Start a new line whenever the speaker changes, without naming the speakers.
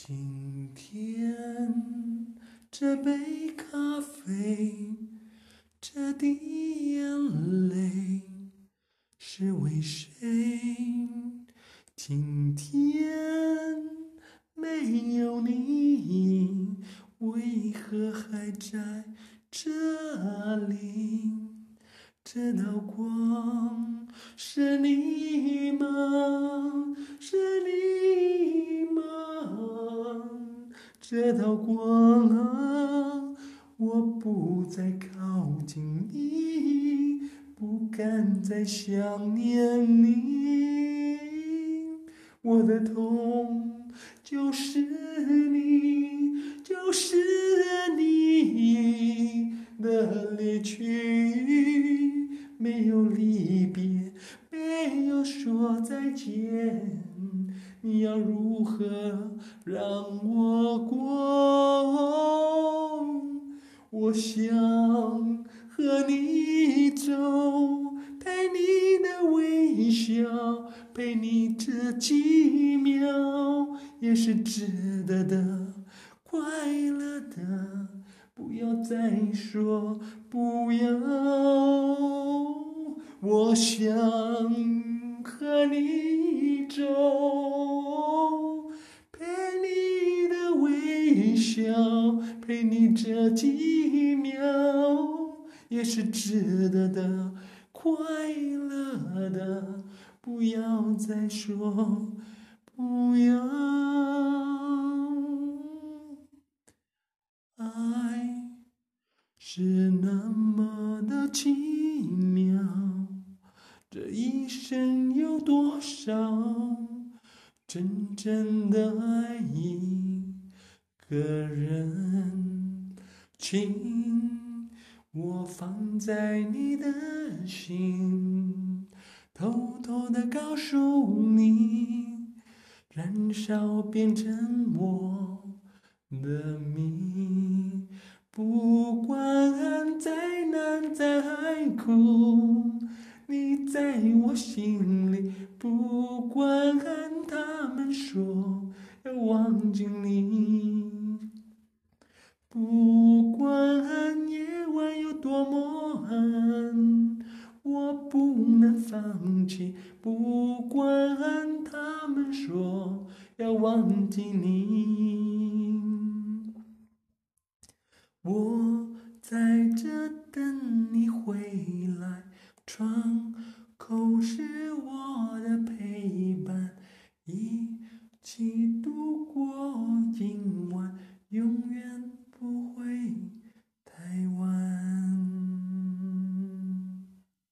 今天这杯咖啡，这滴眼泪是为谁？今天没有你，为何还在这里？这道光是你吗？是你？这道光啊，我不再靠近你，不敢再想念你。我的痛就是你，就是你的离去，没有离别，没有说再见。你要如何让我过？我想和你走，陪你的微笑，陪你这几秒，也是值得的，快乐的。不要再说不要，我想和你走，笑，陪你这几秒，也是值得的，快乐的。不要再说不要。爱是那么的奇妙，这一生有多少真正的爱意个人？请我放在你的心，偷偷的告诉你，燃烧变成我的命。不管再难再苦，你在我心里。不管他们说要忘记你，不管夜晚有多么暗，我不能放弃。不管他们说要忘记你。我在这等你回来，窗口是我的陪伴，一起